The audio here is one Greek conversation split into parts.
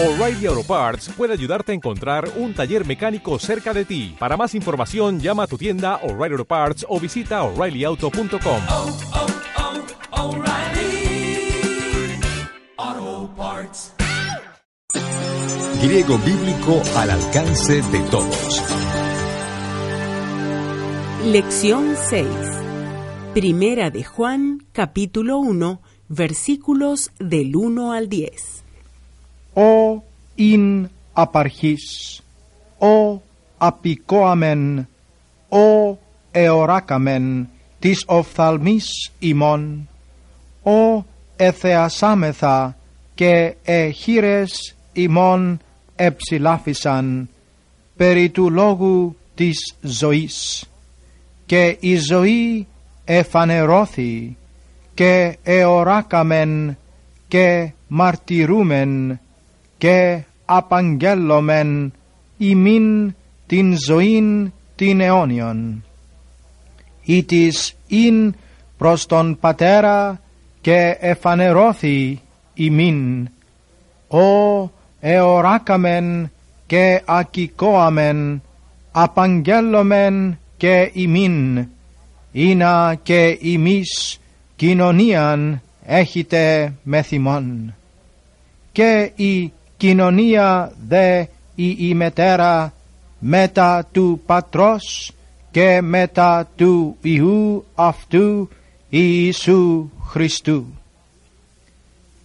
O'Reilly Auto Parts puede ayudarte a encontrar un taller mecánico cerca de ti. Para más información, llama a tu tienda O'Reilly Auto Parts o visita oreillyauto.com. oh, oh, O'Reilly Auto Parts. Griego bíblico al alcance de todos. Lección 6. Primera de Juan, capítulo 1, versículos del 1 al 10. Ο ειν απαρχής, ο απικόαμεν, ο εωράκαμεν της οφθαλμής ημών, ο εθεασάμεθα και εχείρες ημών εψηλάφισαν περί του λόγου της ζωής. Και η ζωή εφανερώθη και εωράκαμεν και μαρτυρούμεν και απαγγέλλομεν ημίν την ζωήν την αιώνιον. Ήτις ειν προς τον Πατέρα και εφανερώθη ημίν. Ο εωράκαμεν και ακικόαμεν, απαγγέλλομεν και ημίν, ήνα και ημείς κοινωνίαν έχετε μεθυμών. Και η κοινωνία δε η ημετέρα μετά του Πατρός και μετά του Ιού αυτού Ιησού Χριστού.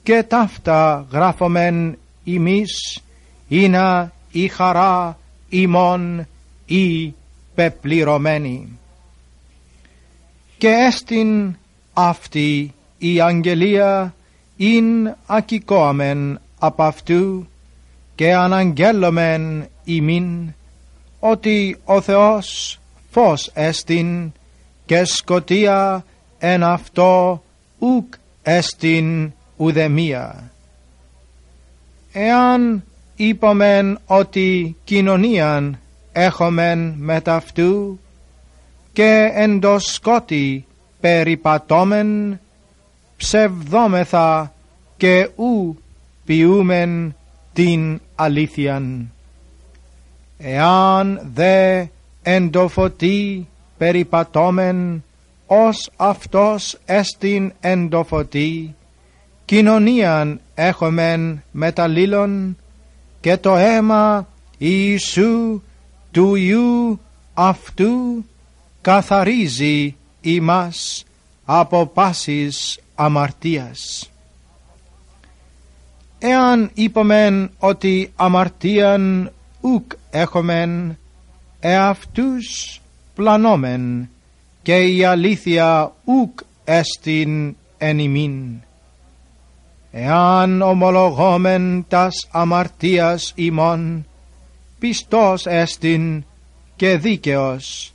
Και ταύτα γράφομεν ημείς είναι η χαρά ημών η πεπληρωμένη. Και έστιν αυτή η αγγελία ειν ακικόαμεν απ' αυτού και αναγγέλλομεν ημίν ότι ο Θεός φως έστιν και σκοτία εν αυτό ουκ έστιν ουδεμία. Εάν είπομεν ότι κοινωνίαν έχομεν μετ' αυτού και εντός σκότη περιπατώμεν ψευδόμεθα και ου ποιούμεν την αλήθειαν. Εάν δε εν το φωτί περιπατώμεν ως αυτός εστιν εν το φωτί, κοινωνίαν έχομεν μεταλλήλων και το αίμα Ιησού του Ιού αυτού καθαρίζει ημάς από πάσης αμαρτίας. Εάν είπομεν ότι αμαρτίαν ουκ έχομεν, εαυτούς πλανόμεν και η αλήθεια ουκ εστιν εν ημίν. Εάν ομολογόμεν τας αμαρτίας ημών, πιστός εστιν και δίκαιος,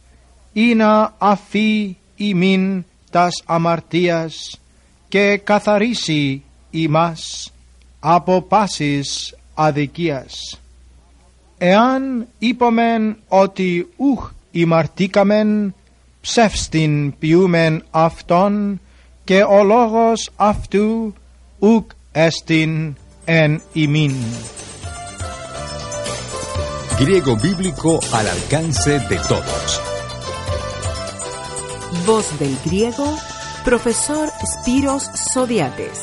είναι αφή ημίν τας αμαρτίας και καθαρίσει ημάς από πάσης αδικίας. Εάν είπομεν ότι ουχ ημαρτήκαμεν, ψεύστην ποιούμεν αυτόν και ο λόγος αυτού ουκ εστιν εν ημίν. Griego bíblico al alcance de todos. Voz del griego, profesor Spiros Zodiates.